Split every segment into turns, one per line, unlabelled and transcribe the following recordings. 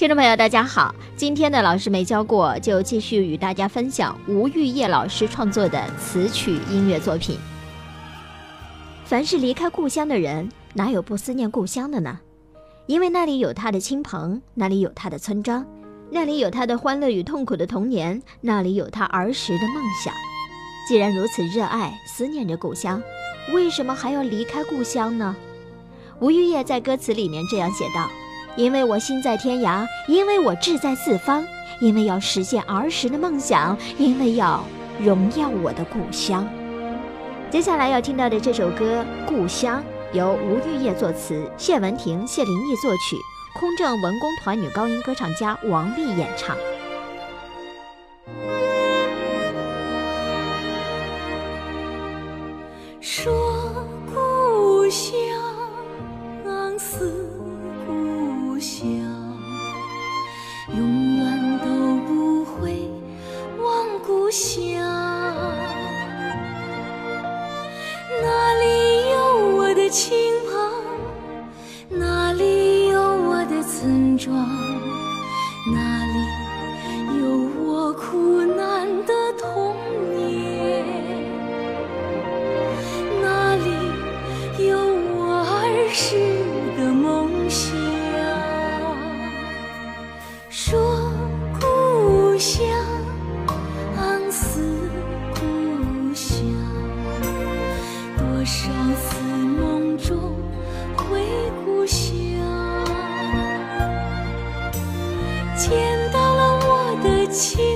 听众朋友，大家好！今天的老师没教过，就继续与大家分享吴玉叶老师创作的词曲音乐作品。凡是离开故乡的人，哪有不思念故乡的呢？因为那里有他的亲朋，那里有他的村庄，那里有他的欢乐与痛苦的童年，那里有他儿时的梦想。既然如此热爱、思念着故乡，为什么还要离开故乡呢？吴玉叶在歌词里面这样写道。因为我心在天涯，因为我志在四方，因为要实现儿时的梦想，因为要荣耀我的故乡。接下来要听到的这首歌《故乡》，由吴玉叶作词，谢文婷、谢林毅作曲，空政文工团女高音歌唱家王丽演唱。
说故乡。哪里有我的亲朋？那里有我的村庄？那里有我苦难的童年？那里有我儿时情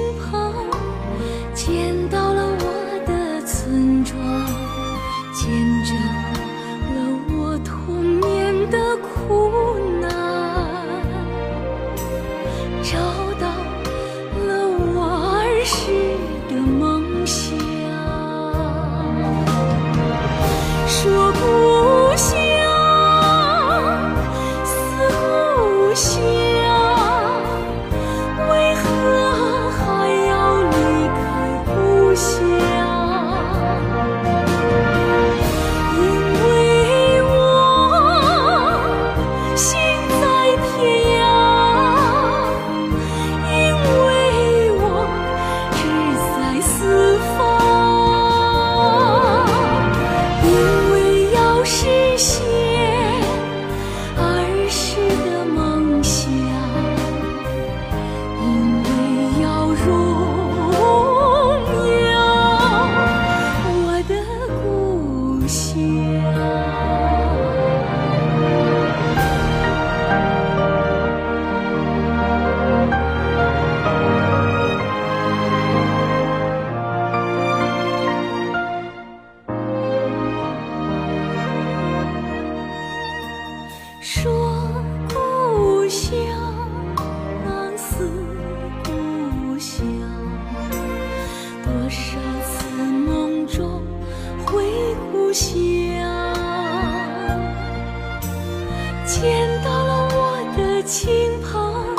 亲朋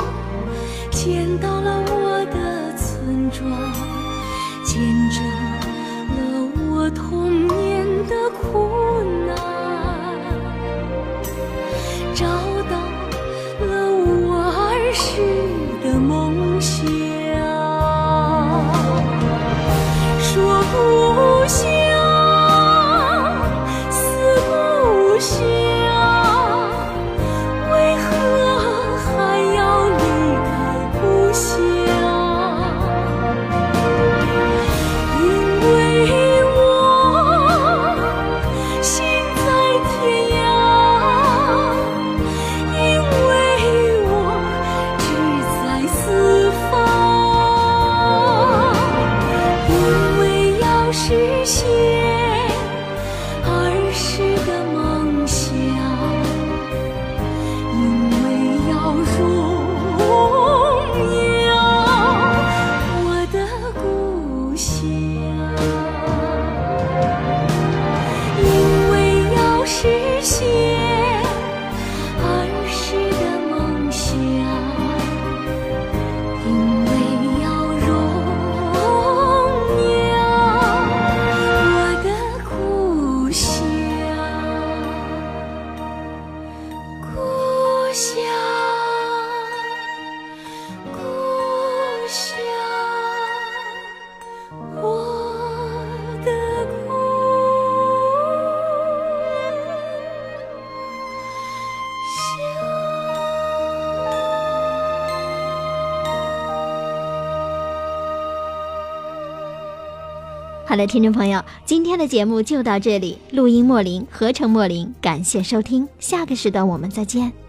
见到了我的村庄见证了我童年的苦难。
好的，听众朋友，今天的节目就到这里。录音莫林，合成莫林，感谢收听，下个时段我们再见。